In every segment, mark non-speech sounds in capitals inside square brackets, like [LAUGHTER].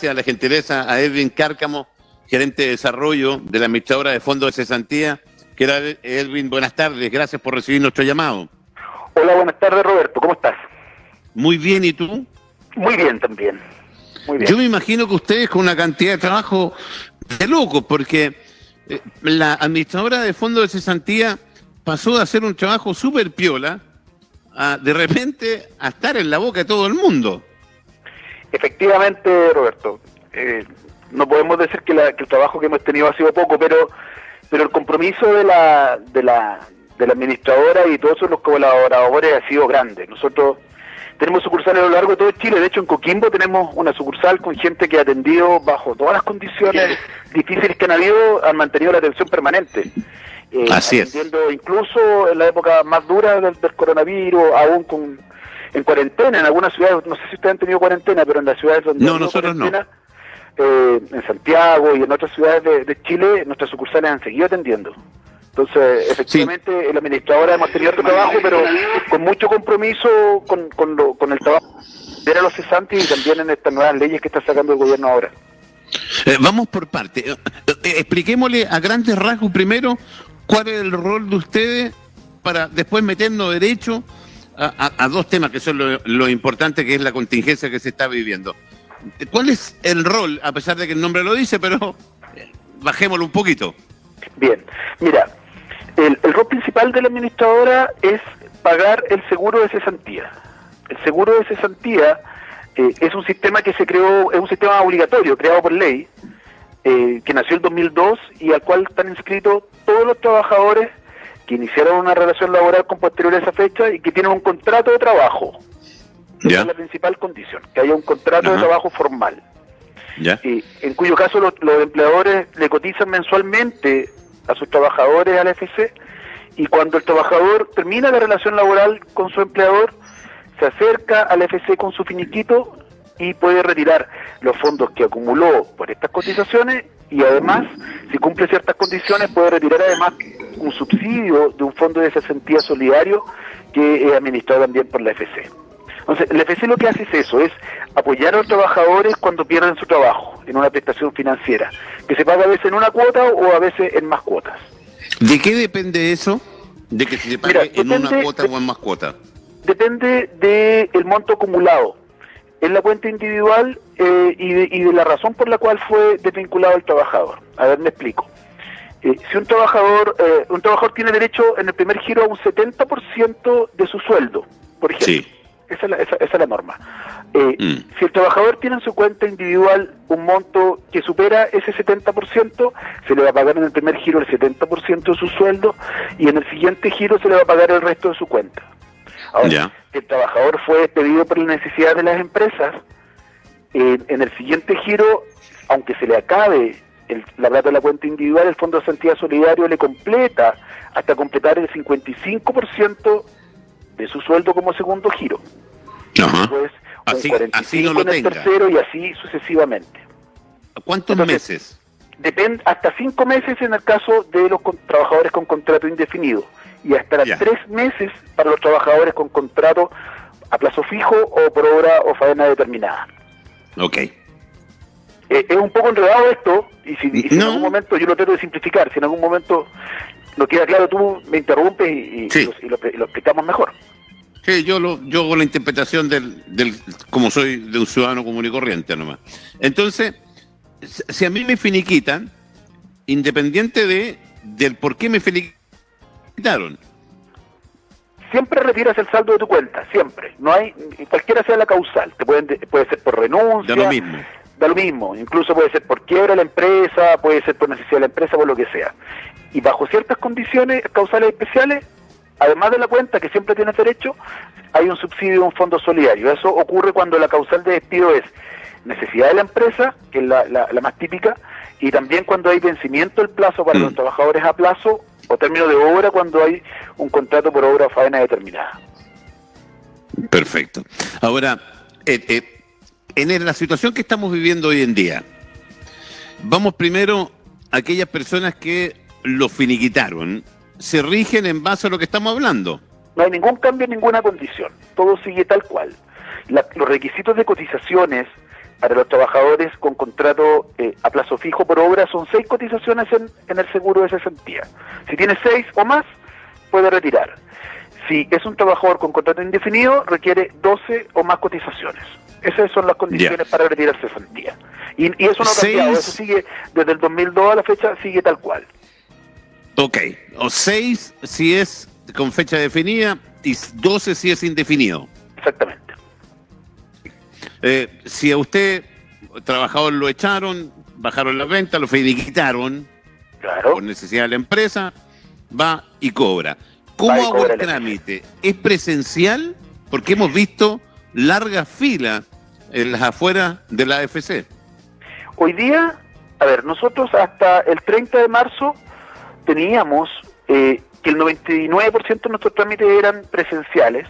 gracias a la gentileza a Edwin Cárcamo, gerente de desarrollo de la administradora de fondos de cesantía. Que era Edwin, buenas tardes, gracias por recibir nuestro llamado. Hola, buenas tardes Roberto, ¿cómo estás? Muy bien, ¿y tú? Muy bien también. Muy bien. Yo me imagino que ustedes con una cantidad de trabajo de locos, porque eh, la administradora de fondos de cesantía pasó de hacer un trabajo súper piola a de repente a estar en la boca de todo el mundo. Efectivamente, Roberto. Eh, no podemos decir que, el trabajo que hemos tenido ha sido poco, pero pero el compromiso de la, de la, de la administradora y todos los colaboradores ha sido grande. Nosotros tenemos sucursales a lo largo de todo Chile. De hecho, en Coquimbo tenemos una sucursal con gente que ha atendido bajo todas las condiciones difíciles que han habido, han mantenido la atención permanente. Eh, Así es. Incluso en la época más dura del, coronavirus, aún con en cuarentena, en algunas ciudades, no sé si ustedes han tenido cuarentena, pero en las ciudades donde no, nosotros no. Eh, en Santiago y en otras ciudades de, Chile, nuestras sucursales han seguido atendiendo. Entonces, efectivamente, el administrador hemos tenido otro trabajo, pero con mucho compromiso con, con, el trabajo de los cesantes y también en estas nuevas leyes que está sacando el gobierno ahora. Eh, vamos por parte. Eh, expliquémosle a grandes rasgos primero cuál es el rol de ustedes para después meternos derecho a, dos temas que son lo, importante que es la contingencia que se está viviendo. ¿Cuál es el rol, a pesar de que el nombre lo dice, pero bajémoslo un poquito? Bien, mira, el, rol principal de la administradora es pagar el seguro de cesantía. El seguro de cesantía eh, es un sistema que se creó, es un sistema obligatorio, creado por ley, eh, que nació en 2002 y al cual están inscritos todos los trabajadores que iniciaron una relación laboral con posterior a esa fecha y que tienen un contrato de trabajo. Esa es la principal condición, que haya un contrato de trabajo formal. Y, en cuyo caso los, empleadores le cotizan mensualmente a sus trabajadores al FC y cuando el trabajador termina la relación laboral con su empleador, se acerca al FC con su finiquito y puede retirar los fondos que acumuló por estas cotizaciones y además, si cumple ciertas condiciones, puede retirar además un subsidio de un fondo de cesantía solidario que es administrado también por la FC. Entonces, el FC lo que hace es eso, es apoyar a los trabajadores cuando pierden su trabajo en una prestación financiera, que se paga a veces en una cuota o a veces en más cuotas. ¿De qué depende eso? ¿De que se pague en una cuota o en más cuotas? Depende del monto acumulado en la cuenta individual eh, y, de, la razón por la cual fue desvinculado el trabajador. A ver, me explico. Eh, si un trabajador, eh, un trabajador tiene derecho en el primer giro a un 70% de su sueldo, por ejemplo. Sí esa es la, esa, es la norma. Eh, mm. Si el trabajador tiene en su cuenta individual un monto que supera ese 70%, se le va a pagar en el primer giro el 70% de su sueldo y en el siguiente giro se le va a pagar el resto de su cuenta. Ahora, si el trabajador fue despedido por la necesidad de las empresas, en el siguiente giro, aunque se le acabe el, la plata de la cuenta individual, el Fondo de Santidad Solidario le completa hasta completar el 55% de su sueldo como segundo giro. Después, así, 45 no en el tercero y así sucesivamente. ¿Cuántos meses? Depende, hasta cinco meses en el caso de los trabajadores con contrato indefinido y hasta tres meses para los trabajadores con contrato a plazo fijo o por obra o faena determinada. Ok. Eh, es un poco enredado esto y si, en algún momento yo lo trato de simplificar, si en algún momento no queda claro tú me interrumpes y, lo, explicamos mejor. Sí, yo lo, yo hago la interpretación del, del, como soy de un ciudadano común y corriente nomás. Entonces, si a mí me finiquitan, independiente de del por qué me finiquitaron. Siempre retiras el saldo de tu cuenta, siempre. No hay, cualquiera sea la causal. Te pueden, puede ser por renuncia. Da lo mismo. Da lo mismo. Incluso puede ser por quiebra la empresa, puede ser por necesidad de la empresa, por lo que sea. Y bajo ciertas condiciones causales especiales, además de la cuenta que siempre tienes derecho, hay un subsidio de un fondo solidario. Eso ocurre cuando la causal de despido es necesidad de la empresa, que es la, más típica, y también cuando hay vencimiento del plazo para los mm. trabajadores a plazo o término de obra cuando hay un contrato por obra o faena determinada. Perfecto. Ahora, eh, eh, en la situación que estamos viviendo hoy en día, vamos primero a aquellas personas que lo finiquitaron, se rigen en base a lo que estamos hablando. No hay ningún cambio en ninguna condición, todo sigue tal cual. los requisitos de cotizaciones para los trabajadores con contrato eh, a plazo fijo por obra son seis cotizaciones en, en el seguro de cesantía. Si tiene seis o más, puede retirar. Si es un trabajador con contrato indefinido, requiere 12 o más cotizaciones. Esas son las condiciones para retirar cesantía. Y, y eso no ha cambiado, eso sigue desde el 2002 a la fecha, sigue tal cual. Ok, o 6 si es con fecha definida y 12 si es indefinido. Exactamente. Eh, si a usted, trabajador, lo echaron, bajaron la venta, lo finiquitaron Claro. por necesidad de la empresa, va y cobra. ¿Cómo y hago cobra el trámite? ¿Es presencial? Porque hemos visto largas filas en las afueras de la AFC. Hoy día, a ver, nosotros hasta el 30 de marzo teníamos eh, que el 99% de nuestros trámites eran presenciales,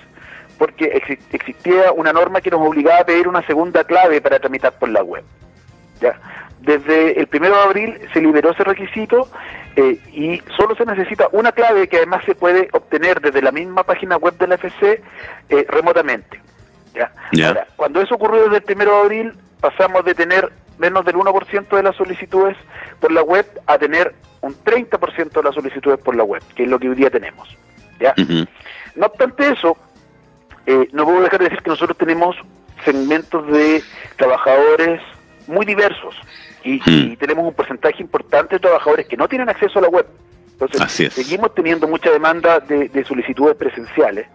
porque exi- existía una norma que nos obligaba a pedir una segunda clave para tramitar por la web. ¿ya? Desde el 1 de abril se liberó ese requisito eh, y solo se necesita una clave que además se puede obtener desde la misma página web de la FC eh, remotamente. ¿ya? Ahora, cuando eso ocurrió desde el 1 de abril, pasamos de tener menos del 1% de las solicitudes por la web a tener un 30% de las solicitudes por la web, que es lo que hoy día tenemos. ¿ya? No obstante eso, eh, no puedo dejar de decir que nosotros tenemos segmentos de trabajadores muy diversos y, y tenemos un porcentaje importante de trabajadores que no tienen acceso a la web. Entonces, seguimos teniendo mucha demanda de, de solicitudes presenciales.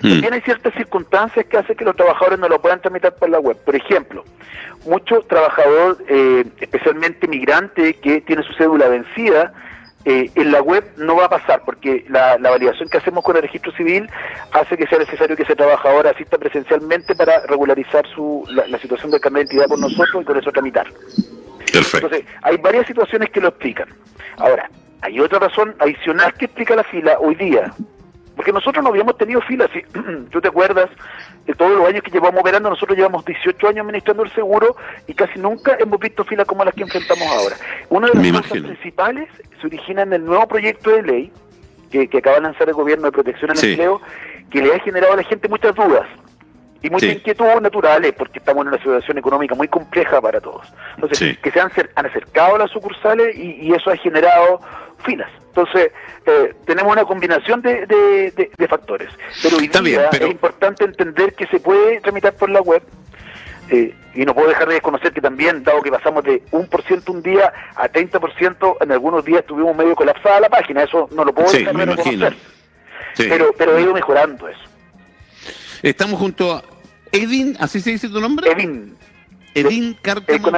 Mm. También hay ciertas circunstancias que hacen que los trabajadores no lo puedan tramitar por la web. Por ejemplo, muchos trabajadores, eh, especialmente migrante, que tiene su cédula vencida, eh, en la web no va a pasar porque la, la validación que hacemos con el registro civil hace que sea necesario que ese trabajador asista presencialmente para regularizar su, la, la situación del carnet de identidad por nosotros y con eso tramitar. Perfecto. Entonces, hay varias situaciones que lo explican. Ahora, hay otra razón adicional que explica la fila hoy día. Porque nosotros no habíamos tenido fila, si [CLEARS THROAT] tú te acuerdas, de todos los años que llevamos operando, nosotros llevamos 18 años administrando el seguro y casi nunca hemos visto filas como las que enfrentamos ahora. Una de las Me cosas imagino. principales se origina en el nuevo proyecto de ley que, que acaba de lanzar el gobierno de protección al Sí. empleo, que le ha generado a la gente muchas dudas y muchas Sí. inquietudes naturales, porque estamos en una situación económica muy compleja para todos. Entonces, Sí. que se han, han acercado a las sucursales y, y eso ha generado filas. Entonces, eh, tenemos una combinación de, de- de- de factores. Pero hoy día bien, pero- es importante entender que se puede tramitar por la web. eh, y no puedo dejar de desconocer que también, dado que pasamos de 1% un día a 30%, en algunos días estuvimos medio colapsada la página. Eso no lo puedo Sí, dejar de imagino. reconocer. Sí. Pero, pero ha ido mejorando eso. Estamos junto a Edin, ¿así se dice tu nombre?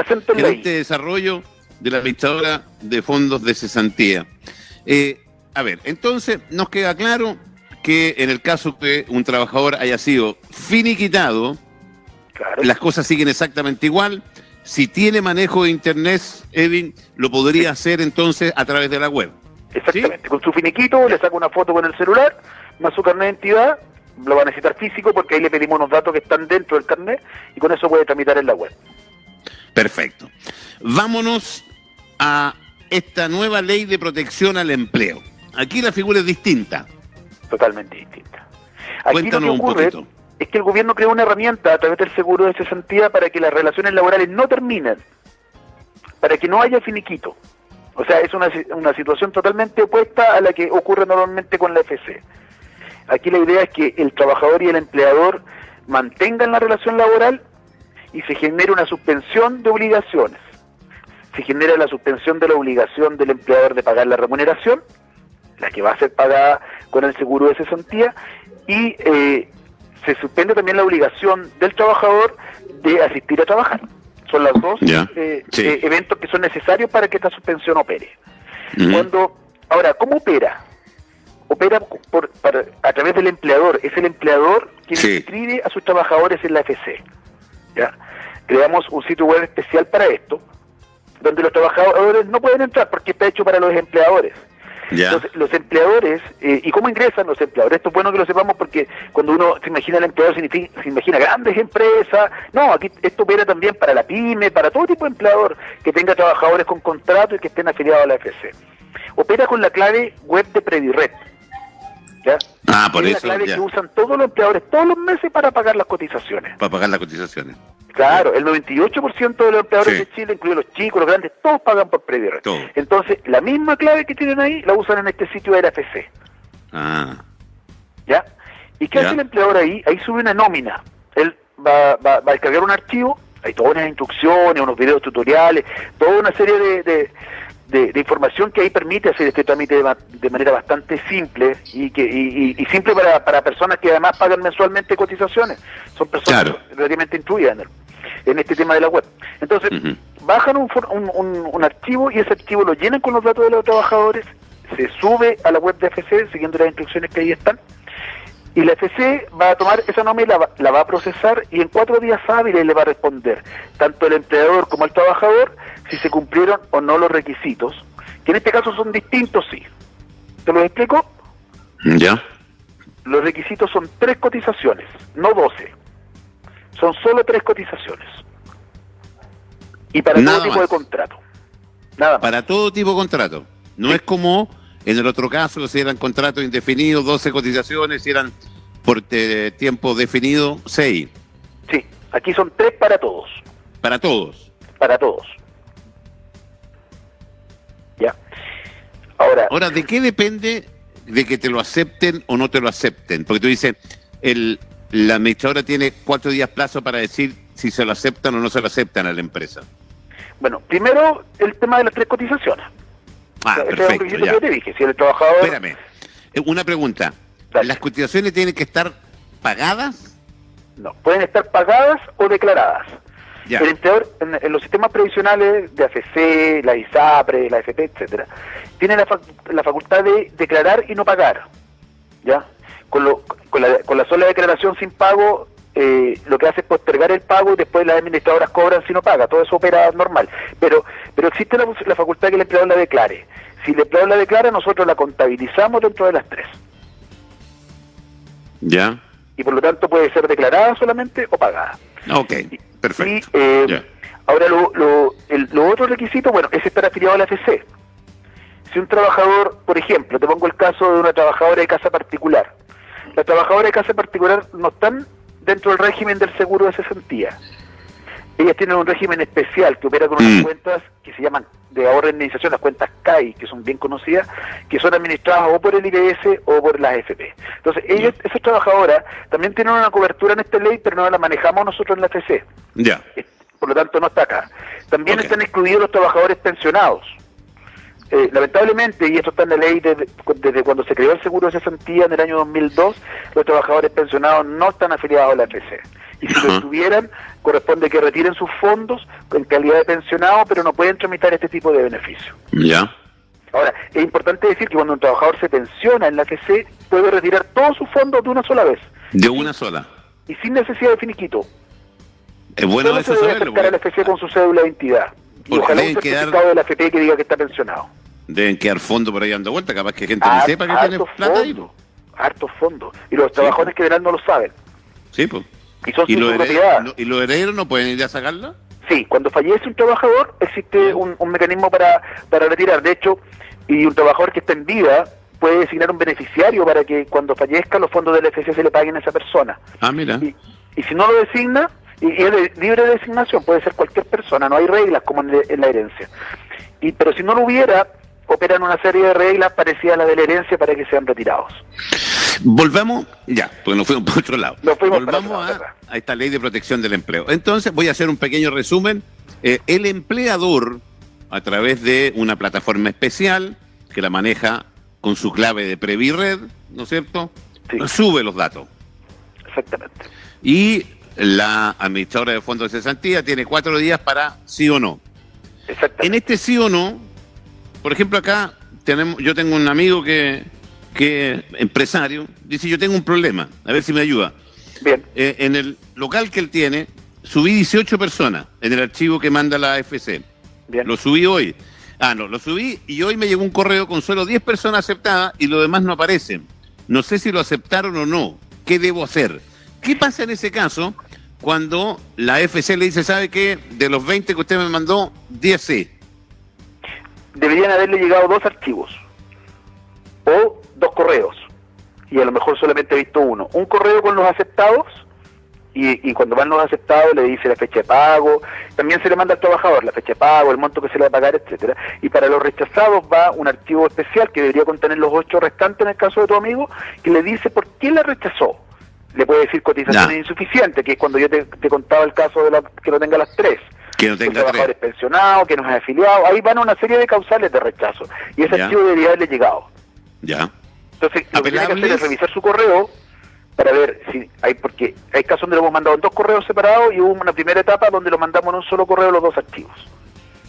Acento en la gerente de desarrollo de la administradora de fondos de cesantía. Eh, a ver, entonces nos queda claro que en el caso que un trabajador haya sido finiquitado, claro. las cosas siguen exactamente igual. Si tiene manejo de internet, Edwin, lo podría hacer entonces a través de la web. Exactamente, con su finiquito, le saca una foto con el celular, más su carnet de identidad, lo va a necesitar físico porque ahí le pedimos unos datos que están dentro del carnet y con eso puede tramitar en la web. Perfecto. Vámonos a esta nueva ley de protección al empleo. Aquí la figura es distinta. Totalmente distinta. Aquí Cuéntanos lo un que ocurre poquito. es que el gobierno creó una herramienta a través del seguro de cesantía para que las relaciones laborales no terminen, para que no haya finiquito. O sea, es una, una situación totalmente opuesta a la que ocurre normalmente con la FC. Aquí la idea es que el trabajador y el empleador mantengan la relación laboral y se genere una suspensión de obligaciones. Se genera la suspensión de la obligación del empleador de pagar la remuneración, la que va a ser pagada con el seguro de cesantía, y eh, se suspende también la obligación del trabajador de asistir a trabajar. Son los dos eh, sí. eh, eventos que son necesarios para que esta suspensión opere. Ujú. Cuando, ahora, ¿cómo opera? Opera por, para- a través del empleador. Es el empleador quien Sí. inscribe a sus trabajadores en la FC. ¿Ya? Creamos un sitio web especial para esto, donde los trabajadores no pueden entrar porque está hecho para los empleadores. Entonces, los empleadores, eh, ¿y cómo ingresan los empleadores? Esto es bueno que lo sepamos porque cuando uno se imagina el empleador, se imagina grandes empresas. No, aquí esto opera también para la pyme, para todo tipo de empleador que tenga trabajadores con contrato y que estén afiliados a la FC. Opera con la clave web de Predired. ¿Ya? Ah, por es eso. la clave ya. que usan todos los empleadores todos los meses para pagar las cotizaciones. Para pagar las cotizaciones. Claro, el 98% de los empleadores Sí. de Chile, incluidos los chicos, los grandes, todos pagan por previo. Entonces, la misma clave que tienen ahí la usan en este sitio de la FC. Ah, ¿Ya? ¿Y qué Ya. hace el empleador ahí? Ahí sube una nómina. Él va, va, va a descargar un archivo, hay todas unas instrucciones, unos videos tutoriales, toda una serie de, de, de- de información que ahí permite hacer este trámite de, de manera bastante simple y que y, simple para, para personas que además pagan mensualmente cotizaciones. Son personas Claro. relativamente instruidas en, el- en este tema de la web. Entonces, bajan un, un, un- un archivo y ese archivo lo llenan con los datos de los trabajadores, se sube a la web de FC siguiendo las instrucciones que ahí están y la FC va a tomar esa nómina, la, va- la va a procesar y en cuatro días hábiles le va a responder tanto el empleador como el trabajador si se cumplieron o no los requisitos, que en este caso son distintos, sí. ¿Te lo explico? ya. Los requisitos son tres cotizaciones, no doce. Son solo tres cotizaciones. Y para Nada todo tipo de contrato. Nada más. Para todo tipo de contrato. No es como en el otro caso, si eran contratos indefinidos, 12 cotizaciones, si eran por eh, tiempo definido, 6. Sí, aquí son tres para todos. Para todos. Para todos. ¿Ya? Ahora, Ahora, ¿de qué depende de que te lo acepten o no te lo acepten? Porque tú dices, el, la administradora tiene cuatro días plazo para decir si se lo aceptan o no se lo aceptan a la empresa. bueno, primero el tema de las tres cotizaciones. Ah, Ese es un perfecto, requisito ya. que yo te dije. Si el trabajador... Espérame. Una pregunta. Dale. ¿Las cotizaciones tienen que estar pagadas? No, pueden estar pagadas o declaradas. Ya. El empleador, en, en los sistemas previsionales de AFC, la ISAPRE, la FP, etcétera, tiene la, fac- la facultad de declarar y no pagar. ¿Ya? Con, lo- con, la, con la sola declaración sin pago, eh, lo que hace es postergar el pago y después las administradoras cobran si no paga. Todo eso opera normal. Pero, pero existe la, la facultad que el empleador la declare. Si el empleador la declara, nosotros la contabilizamos dentro de las tres. Ya. Y por lo tanto puede ser declarada solamente o pagada. Ok, perfecto. Y, eh, Ya. Ahora, lo, lo, el, lo otro requisito, bueno, es estar afiliado a la FC. Si un trabajador, por ejemplo, te pongo el caso de una trabajadora de casa particular. Las trabajadoras de casa particular no están dentro del régimen del seguro de cesantía. Ellas tienen un régimen especial que opera con unas Mm. cuentas que se llaman de ahorro e indemnización, las cuentas CAI, que son bien conocidas, que son administradas o por el IBS o por las AFP. Entonces, ellos, esas trabajadoras también tienen una cobertura en esta ley, pero no la manejamos nosotros en la FC Ya. por lo tanto no está acá. También están excluidos los trabajadores pensionados. Eh, lamentablemente, y esto está en la ley desde, desde cuando se creó el seguro de cesantía en el año 2002, los trabajadores pensionados no están afiliados a la FC. Y si lo estuvieran, corresponde que retiren sus fondos en calidad de pensionado, pero no pueden tramitar este tipo de beneficios. Ya. Ahora, es importante decir que cuando un trabajador se pensiona en la FC, puede retirar todos sus fondos de una sola vez De una sola. y sin necesidad de finiquito. Es bueno Solo eso se debe saberlo. acercar a la FC con su cédula de identidad. Y ojalá un deben quedar- certificado de la FP que diga que está pensionado. Deben quedar fondos por ahí dando vuelta. Capaz que gente Har- ni sepa que tiene hartos plata ahí. hartos fondos. Y los trabajadores que verán no lo saben. Sí, pues. Y son ¿Y los, herederos, no- ¿Y los herederos no pueden ir a sacarla? Sí, cuando fallece un trabajador existe un, un mecanismo para, para retirar. De hecho, y un trabajador que está en vida puede designar un beneficiario para que cuando fallezca los fondos del FC se le paguen a esa persona. Ah, mira. Y, y si no lo designa, y, es de- libre de designación, puede ser cualquier persona, no hay reglas como en, en la herencia. Y, pero si no lo hubiera, operan una serie de reglas parecidas a las de la herencia para que sean retirados. Volvamos, ya, porque nos fuimos [LAUGHS] por otro lado. Nos fuimos para Volvamos otro lado, a, a esta ley de protección del empleo. Entonces, voy a hacer un pequeño resumen. Eh, el empleador, a través de una plataforma especial que la maneja con su clave de Previred, ¿no es cierto? Sí. Sube los datos. Exactamente. Y la administradora de fondos de cesantía tiene cuatro días para sí o no. En este sí o no, por ejemplo, acá tenemos, yo tengo un amigo que, que empresario, dice yo tengo un problema, a ver si me ayuda. Bien, Eh, en el local que él tiene, subí 18 personas en el archivo que manda la AFC. bien. Lo subí hoy. Ah, no, lo subí y hoy me llegó un correo con solo 10 personas aceptadas y los demás no aparecen. No sé si lo aceptaron o no. ¿Qué debo hacer? ¿Qué pasa en ese caso cuando la AFC le dice, sabe qué? De los 20 que usted me mandó, 10 sí. Deberían haberle llegado dos archivos o dos correos. y a lo mejor solamente ha visto uno. Un correo con los aceptados y, y, cuando van los aceptados le dice la fecha de pago, también se le manda al trabajador la fecha de pago, el monto que se le va a pagar, etcétera. Y para los rechazados va un archivo especial que debería contener los ocho restantes en el caso de tu amigo, que le dice por qué la rechazó. Le puede decir cotización insuficiente, que es cuando yo te, contaba el caso de la, que no tenga las tres. Que no tenga tres. pensionado, que no es afiliado, ahí van una serie de causales de rechazo. Y ese archivo debería haberle llegado. Ya. Entonces, lo que tiene que hacer es revisar su correo para ver si hay, porque hay casos donde lo hemos mandado en dos correos separados y hubo una primera etapa donde lo mandamos en un solo correo los dos archivos.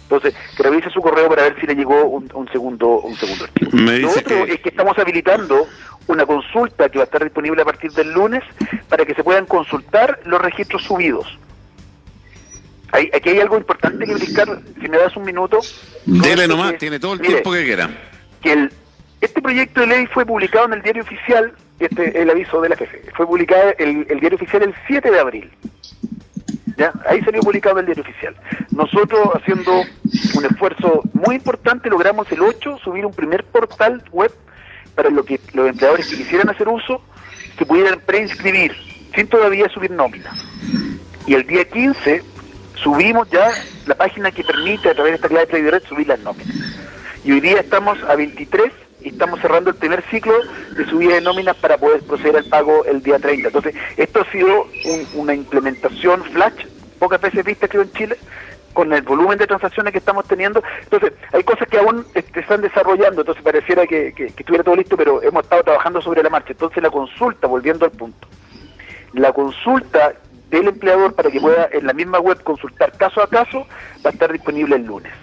Entonces, que revise su correo para ver si le llegó un, segundo un segundo archivo. Lo otro es que estamos habilitando una consulta que va a estar disponible a partir del lunes para que se puedan consultar los registros subidos. Hay, aquí hay algo importante que explicar, si me das un minuto. Dele nomás, tiene todo el tiempo que quiera. Que el, este proyecto de ley fue publicado en el diario oficial este es el aviso de la jefe. Fue publicado el, el diario oficial el 7 de abril. ¿Ya? Ahí salió publicado el diario oficial. Nosotros, haciendo un esfuerzo muy importante, logramos el 8 subir un primer portal web para lo que los empleadores que quisieran hacer uso se pudieran preinscribir sin todavía subir nómina. Y el día 15 subimos ya la página que permite a través de esta clave de Red subir las nóminas. Y hoy día estamos a 23 y estamos cerrando el primer ciclo de subida de nóminas para poder proceder al pago el día 30. Entonces, esto ha sido una implementación flash, pocas veces vista creo en Chile, con el volumen de transacciones que estamos teniendo. Entonces, hay cosas que aún están desarrollando, entonces pareciera que, que, estuviera todo listo, pero hemos estado trabajando sobre la marcha. Entonces, la consulta, volviendo al punto, la consulta del empleador para que pueda en la misma web consultar caso a caso va a estar disponible el lunes.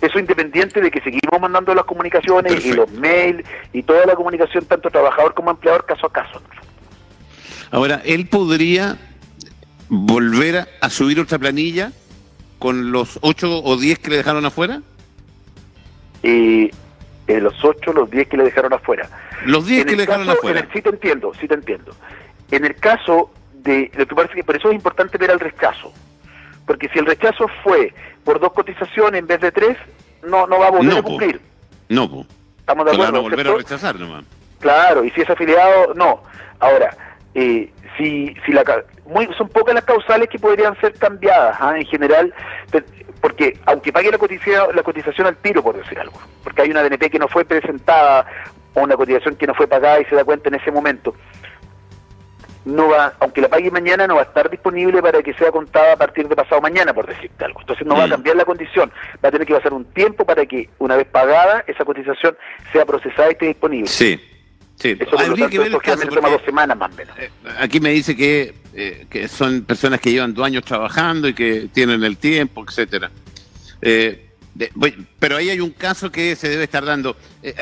Eso independiente de que seguimos mandando las comunicaciones y los mails y toda la comunicación, tanto trabajador como empleador, caso a caso. Ahora, ¿él podría volver a subir otra planilla con los 8 o 10 que le dejaron afuera? Eh, los 8, los 10 que le dejaron afuera. Los 10 que le dejaron afuera. sí te entiendo, sí te entiendo. En el caso de, lo que parece que por eso es importante ver el rechazo. Porque si el rechazo fue por dos cotizaciones en vez de tres, no, no va a volver a cumplir. No, pues. Estamos de acuerdo. No volver a rechazar nomás. Claro, y si es afiliado, no. Ahora, eh, si, si la, muy, son pocas las causales que podrían ser cambiadas, ¿ah? en general, porque aunque pague la cotización, la cotización al tiro, por decir algo, porque hay una DNP que no fue presentada o una cotización que no fue pagada y se da cuenta en ese momento, no va, aunque la pague mañana, no va a estar disponible para que sea contada a partir de pasado mañana, por decirte algo. Entonces no va a mm. cambiar la condición, va a tener que pasar un tiempo para que, una vez pagada, esa cotización sea procesada y esté disponible. Sí. Sí, eso, habría que ver el caso toma dos semanas más o menos. Eh, aquí me dice que, eh, que son personas que llevan dos años trabajando y que tienen el tiempo, etcétera. Eh, pero ahí hay un caso que se debe estar dando.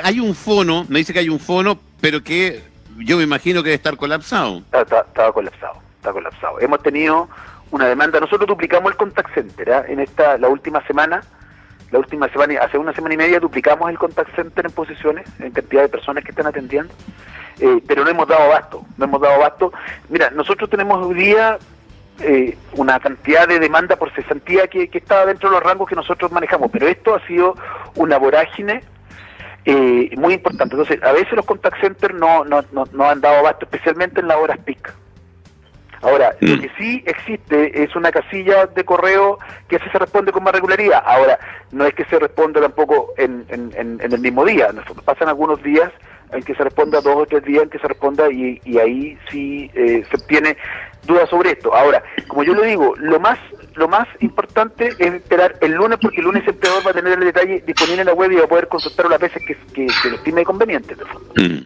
hay un fono, me dice que hay un fono, pero que yo me imagino que debe estar colapsado. Estaba colapsado, está colapsado. Hemos tenido una demanda, nosotros duplicamos el contact center, ¿ah? en esta la última semana, la última semana, hace una semana y media duplicamos el contact center en posiciones, en cantidad de personas que están atendiendo, eh, pero no hemos dado abasto, no hemos dado abasto. Mira, nosotros tenemos hoy día eh, una cantidad de demanda por cesantía que, está dentro de los rangos que nosotros manejamos, pero esto ha sido una vorágine eh, muy importante. Entonces, a veces los contact centers no, no, no, han dado abasto, especialmente en las horas pic. Ahora, lo mm. que sí existe es una casilla de correo que se responde con más regularidad. Ahora, no es que se responda tampoco en, en, el mismo día, pasan algunos días en que se responda dos o tres días en que se responda y, y ahí sí eh, se obtiene dudas sobre esto. Ahora, como yo le digo, lo más lo más importante es esperar el lunes porque el lunes el empleador va a tener el detalle disponible en la web y va a poder consultarlo las veces que, que, lo estime conveniente. Mm.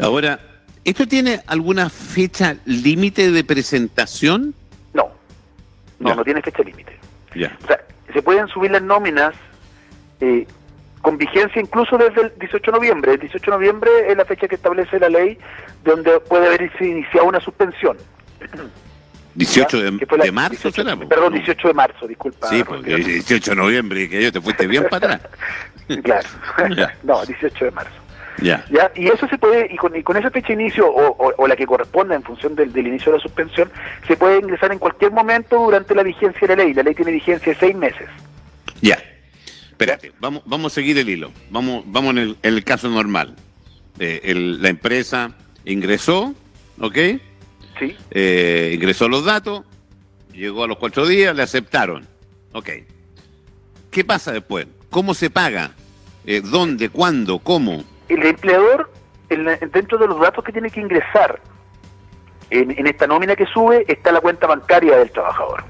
Ahora, ¿esto tiene alguna fecha límite de presentación? No, no, no tiene fecha límite. O sea, se pueden subir las nóminas eh, con vigencia incluso desde el 18 de noviembre. El 18 de noviembre es la fecha que establece la ley donde puede haberse iniciado una suspensión. [CLEARS THROAT] 18 de, marzo será. Perdón, 18 de marzo, disculpa. Sí, porque 18 de noviembre, que yo te fuiste bien para atrás. [LAUGHS] claro. [LAUGHS] no, 18 de marzo. Ya. ¿Ya? Y eso se puede, y con, y con esa fecha de inicio, o, o, la que corresponda en función del, del, inicio de la suspensión, se puede ingresar en cualquier momento durante la vigencia de la ley. La ley tiene vigencia de seis meses. Espérate, vamos, vamos a seguir el hilo. Vamos, vamos en el, en el caso normal. eh, la empresa ingresó, ¿ok? Sí. Eh, ingresó los datos, llegó a los cuatro días, le aceptaron. Ok. ¿Qué pasa después? ¿Cómo se paga? Eh, ¿Dónde? ¿Cuándo? ¿Cómo? El empleador, dentro de los datos que tiene que ingresar en, esta nómina que sube, está la cuenta bancaria del trabajador.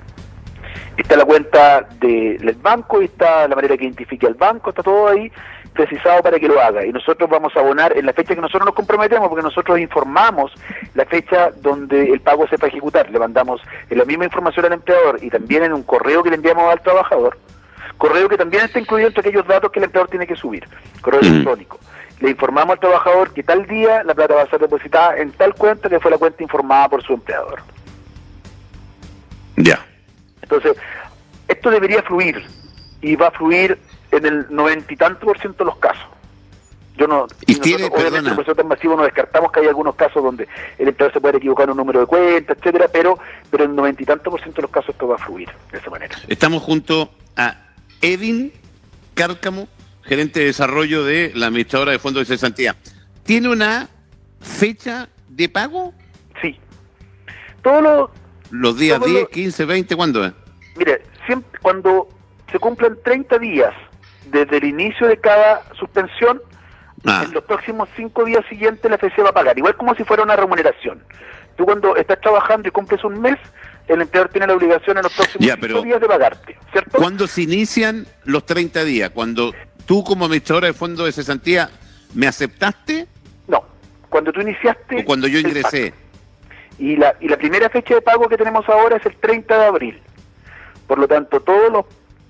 Está la cuenta del banco, está la manera que identifique al banco, está todo ahí precisado para que lo haga. Y nosotros vamos a abonar en la fecha que nosotros nos comprometemos, porque nosotros informamos la fecha donde el pago se va a ejecutar. Le mandamos en la misma información al empleador y también en un correo que le enviamos al trabajador. Correo que también está incluido entre aquellos datos que el empleador tiene que subir. Correo mm. electrónico. Le informamos al trabajador que tal día la plata va a ser depositada en tal cuenta que fue la cuenta informada por su empleador. Ya. Entonces, esto debería fluir y va a fluir en el noventa y tanto por ciento de los casos. Yo no, y tiene, obviamente, en tan masivo no descartamos que hay algunos casos donde el empleador se puede equivocar en un número de cuentas, etcétera, pero pero en el noventa y tanto por ciento de los casos esto va a fluir de esa manera. Estamos junto a Edin Cárcamo, gerente de desarrollo de la administradora de fondos de cesantía. ¿Tiene una fecha de pago? Sí. Todos los... ¿Los días 10, 15, 20, cuándo es? Mire, siempre, cuando se cumplen 30 días desde el inicio de cada suspensión, ah. en los próximos cinco días siguientes la FCC va a pagar, igual como si fuera una remuneración. Tú cuando estás trabajando y cumples un mes, el empleador tiene la obligación en los próximos cinco días de pagarte, ¿cierto? ¿Cuándo se inician los 30 días? ¿Cuando tú como administradora de fondo de cesantía me aceptaste? No, cuando tú iniciaste... O cuando yo ingresé. Y la, y la primera fecha de pago que tenemos ahora es el 30 de abril. Por lo tanto, todos los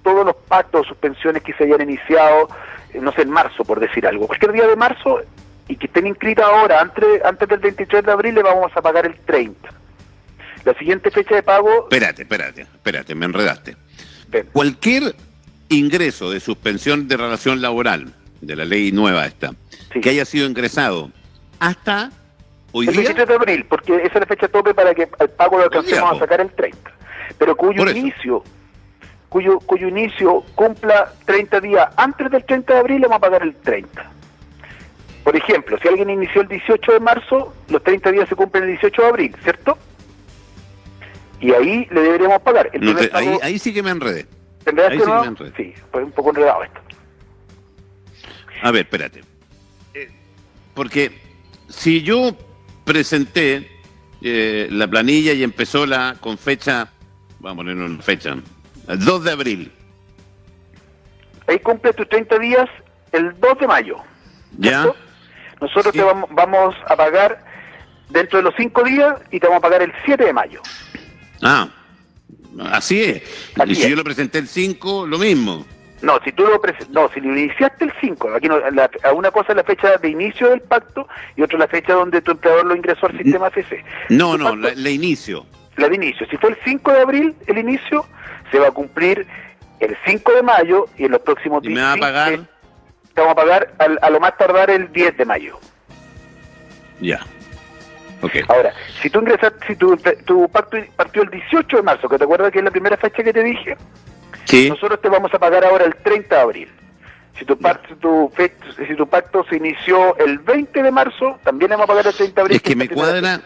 todos los pactos o suspensiones que se hayan iniciado, eh, no sé, en marzo, por decir algo. Cualquier día de marzo y que estén inscritas ahora, antes, antes del 23 de abril, le vamos a pagar el 30. La siguiente fecha de pago... Espérate, espérate, espérate, me enredaste. Cualquier ingreso de suspensión de relación laboral, de la ley nueva esta, que haya sido ingresado hasta hoy el día... El 23 de abril, porque esa es la fecha tope para que el pago lo alcancemos a sacar el 30. Pero cuyo inicio cuyo, cuyo inicio cumpla 30 días antes del 30 de abril, le vamos a pagar el 30. Por ejemplo, si alguien inició el 18 de marzo, los 30 días se cumplen el 18 de abril, ¿cierto? Y ahí le deberíamos pagar. ahí, sí que me enredé. Ahí sí, me enredé. sí, fue un poco enredado esto. A ver, espérate. Eh, porque si yo presenté eh, la planilla y empezó la con fecha, vamos a poner una fecha, el 2 de abril. Ahí cumple tus 30 días el 2 de mayo. ¿Ya? Nosotros te vamos, vamos a pagar dentro de los 5 días y te vamos a pagar el 7 de mayo. Ah, así es. y si yo lo presenté el 5, lo mismo. No, si tú lo no, si lo iniciaste el 5, aquí no, una cosa es la fecha de inicio del pacto y otra la fecha donde tu empleador lo ingresó al sistema FC. No, no, la, la, inicio. La de inicio. Si fue el 5 de abril el inicio, se va a cumplir el 5 de mayo y en los próximos días. ¿Y me va a pagar? te vamos a pagar a lo más tardar el 10 de mayo. Ya. Okay. Ahora, si tú ingresas, si tu, tu pacto partió el 18 de marzo, que te acuerdas que es la primera fecha que te dije, sí. nosotros te vamos a pagar ahora el 30 de abril. Si tu, tu, si tu pacto se inició el 20 de marzo, también vamos a pagar el 30 de abril. Es que me cuadra,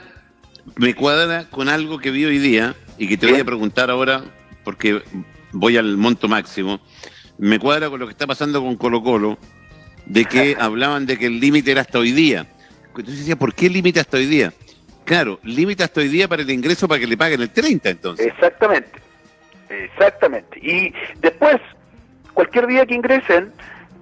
me cuadra con algo que vi hoy día y que te voy a preguntar ahora porque voy al monto máximo, me cuadra con lo que está pasando con Colo Colo, de que [LAUGHS] hablaban de que el límite era hasta hoy día. Entonces decía, ¿por qué límite hasta hoy día? Claro, límite hasta hoy día para el ingreso para que le paguen el 30 entonces. Exactamente, exactamente. Y después, cualquier día que ingresen,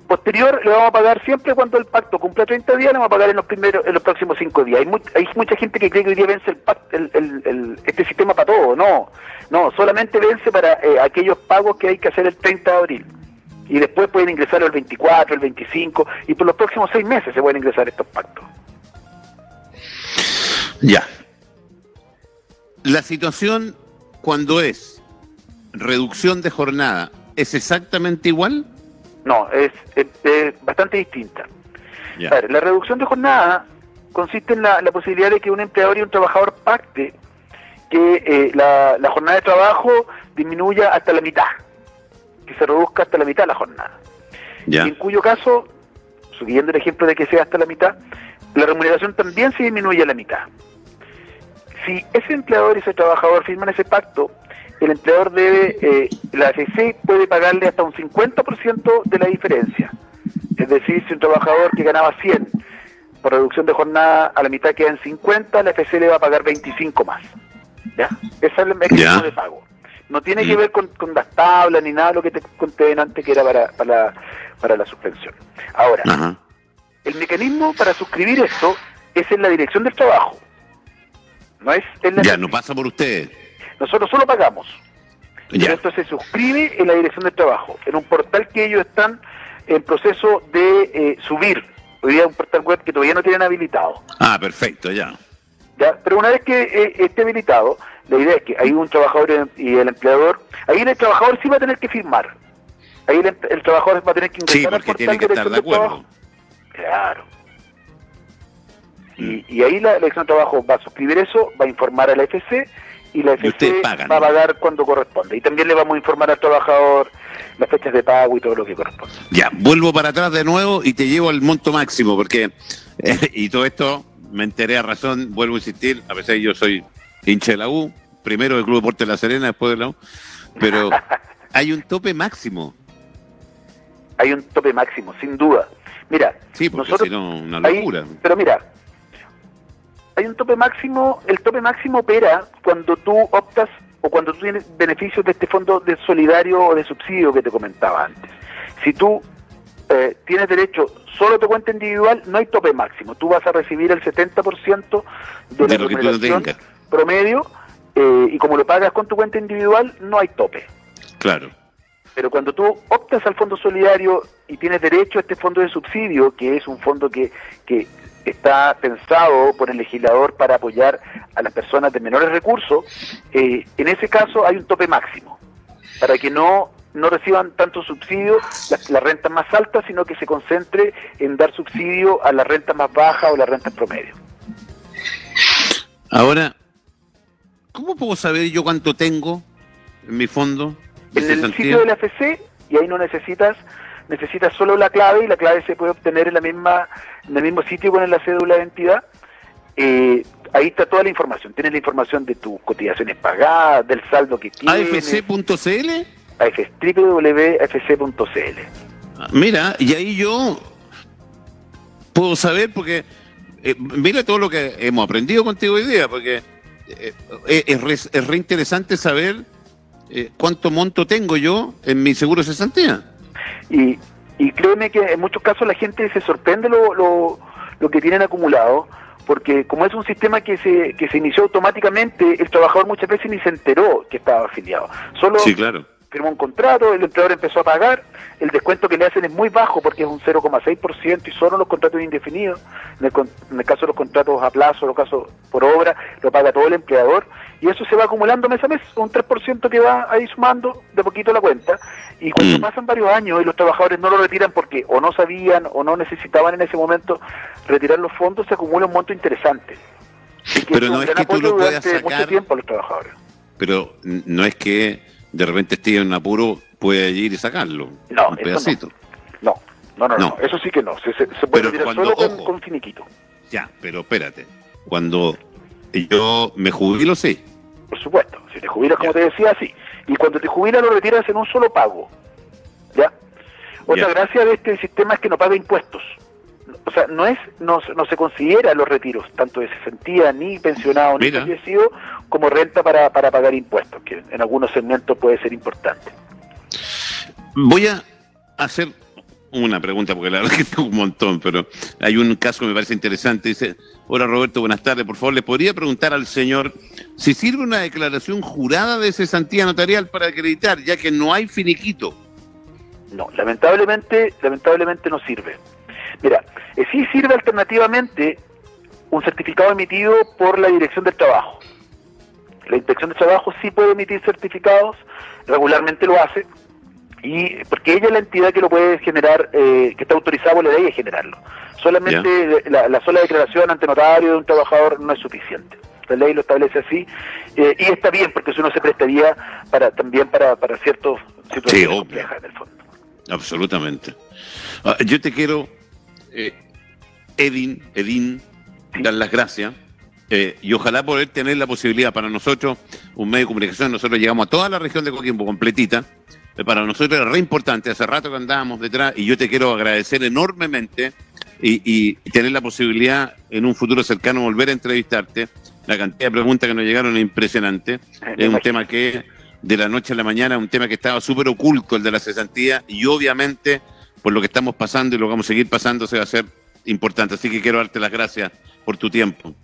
posterior le vamos a pagar siempre cuando el pacto cumpla 30 días, le vamos a pagar en los primeros, en los próximos 5 días. Hay, hay mucha gente que cree que hoy día vence el, este sistema para todo, no, no, solamente vence para eh, aquellos pagos que hay que hacer el 30 de abril. Y después pueden ingresar el 24, el 25, y por los próximos 6 meses se pueden ingresar estos pactos. Ya. La situación cuando es reducción de jornada, ¿es exactamente igual? No, es, bastante distinta. la reducción de jornada consiste en la, posibilidad de que un empleador y un trabajador pacte que eh, la, jornada de trabajo disminuya hasta la mitad, que se reduzca hasta la mitad la jornada. en cuyo caso, siguiendo el ejemplo de que sea hasta la mitad, la remuneración también se disminuye a la mitad. Si ese empleador y ese trabajador firman ese pacto, el empleador debe, eh, la AFC puede pagarle hasta un 50% de la diferencia. Es decir, si un trabajador que ganaba 100 por reducción de jornada a la mitad queda en 50, la FC le va a pagar 25 más. ¿Ya? Ese es el mecanismo de pago. No tiene que mm. ver con, las tablas ni nada lo que te conté antes que era para, para, para la suspensión. Ahora, el mecanismo para suscribir esto es en la dirección del trabajo. No es en la ya, no pasa por ustedes. Nosotros solo pagamos. Ya. esto se suscribe en la dirección del trabajo, en un portal que ellos están en proceso de eh, subir. Hoy día es un portal web que todavía no tienen habilitado. Ah, perfecto, ya. ¿Ya? Pero una vez que eh, esté habilitado, la idea es que hay un trabajador y el empleador, ahí el trabajador sí va a tener que firmar. Ahí el, trabajador va a tener que ingresar al portal tiene que estar de acuerdo. Claro. Y, y, ahí la, dirección de trabajo va a suscribir eso, va a informar a la FC y la FC va a pagar cuando corresponde. Y también le vamos a informar al trabajador las fechas de pago y todo lo que corresponde. Ya, vuelvo para atrás de nuevo y te llevo al monto máximo, porque, y todo esto me enteré a razón, vuelvo a insistir, a pesar de yo soy hincha de la U, primero del Club Deporte de la Serena, después de la U, pero [LAUGHS] hay un tope máximo. Hay un tope máximo, sin duda. Mira, sí, porque nosotros, si no, una locura. pero mira, hay un tope máximo, el tope máximo opera cuando tú optas o cuando tú tienes beneficios de este fondo de solidario o de subsidio que te comentaba antes. Si tú eh, tienes derecho solo a tu cuenta individual, no hay tope máximo. Tú vas a recibir el 70% de, de, la remuneración promedio eh, y como lo pagas con tu cuenta individual, no hay tope. Claro. Pero cuando tú optas al fondo solidario y tienes derecho a este fondo de subsidio, que es un fondo que, que está pensado por el legislador para apoyar a las personas de menores recursos, eh, en ese caso hay un tope máximo, para que no, no reciban tanto subsidio las, rentas más altas, sino que se concentre en dar subsidio a las rentas más bajas o las rentas promedio. Ahora, ¿cómo puedo saber yo cuánto tengo en mi fondo? en el sitio de la FC y ahí no necesitas necesitas solo la clave y la clave se puede obtener en la misma en el mismo sitio con la cédula de identidad. Eh, ahí está toda la información. Tienes la información de tus cotizaciones pagadas del saldo que tienes. Afc.cl www.afc.cl ah, mira y ahí yo puedo saber porque eh, mira todo lo que hemos aprendido contigo hoy día porque eh, es, re, es re interesante saber eh, cuánto monto tengo yo en mi seguro de cesantía. Y, y créeme que en muchos casos la gente se sorprende lo, lo, lo que tienen acumulado, porque como es un sistema que se, que se inició automáticamente, el trabajador muchas veces ni se enteró que estaba afiliado. Solo sí, claro firmó un contrato, el empleador empezó a pagar, el descuento que le hacen es muy bajo porque es un 0,6% y solo los contratos indefinidos, en el, caso de los contratos a plazo, los casos por obra, lo paga todo el empleador y eso se va acumulando mes a mes, un 3% que va ahí sumando de poquito la cuenta y cuando mm. pasan varios años y los trabajadores no lo retiran porque o no sabían o no necesitaban en ese momento retirar los fondos, se acumula un monto interesante. Pero no es que tú lo puedas sacar... mucho tiempo a los trabajadores. Pero no es que de repente esté en apuro, puede ir y sacarlo. No, un pedacito. No. No, no, no, eso sí que no. Se, puede pero solo con, finiquito. Ya, pero espérate. Cuando yo me jubilo, sí. Por supuesto. Si te jubilas, como te decía, sí. Y cuando te jubilas, lo retiras en un solo pago. ¿Ya? Otra gracia de este sistema es que no paga impuestos o sea, no es no, no se considera los retiros, tanto de cesantía, ni pensionado, ni fallecido, como renta para, para pagar impuestos, que en algunos segmentos puede ser importante. Voy a hacer una pregunta, porque la verdad que tengo un montón, pero hay un caso que me parece interesante. Dice, hola Roberto, buenas tardes. Por favor, ¿le podría preguntar al señor si sirve una declaración jurada de cesantía notarial para acreditar, ya que no hay finiquito? No, lamentablemente, lamentablemente no sirve. Mira, eh, sí sirve alternativamente un certificado emitido por la Dirección del Trabajo. La Inspección de Trabajo sí puede emitir certificados, regularmente lo hace, y porque ella es la entidad que lo puede generar, eh, que está autorizada por la ley a generarlo. Solamente la, sola declaración ante notario de un trabajador no es suficiente. La ley lo establece así eh, y está bien porque eso no se prestaría para también para, para ciertos situaciones complejas en el fondo. Absolutamente. Ah, yo te quiero eh, Edin, Edin, dar las gracias. Eh, y ojalá poder tener la posibilidad para nosotros, un medio de comunicación, nosotros llegamos a toda la región de Coquimbo completita, eh, para nosotros era re importante, hace rato que andábamos detrás y yo te quiero agradecer enormemente y, y tener la posibilidad en un futuro cercano volver a entrevistarte. La cantidad de preguntas que nos llegaron es impresionante. Es un tema que de la noche a la mañana, un tema que estaba súper oculto, el de la cesantía, y obviamente por lo que estamos pasando y lo que vamos a seguir pasando se va a hacer importante. Así que quiero darte las gracias por tu tiempo.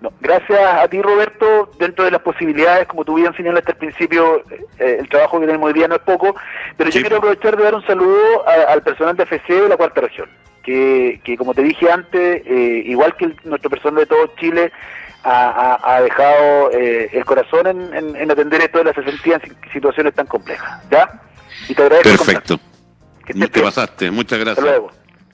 No, gracias a ti, Roberto. Dentro de las posibilidades, como tú bien señalaste al principio, eh, el trabajo que tenemos hoy día no es poco, pero yo quiero aprovechar de dar un saludo al personal de FC de la cuarta región, que, que como te dije antes, eh, igual que nuestro personal de todo Chile, ha, dejado eh, el corazón en, atender esto de las 60 en situaciones tan complejas. ¿Ya? Y te agradezco. Perfecto. Que te pasaste. Muchas gracias. Hasta luego.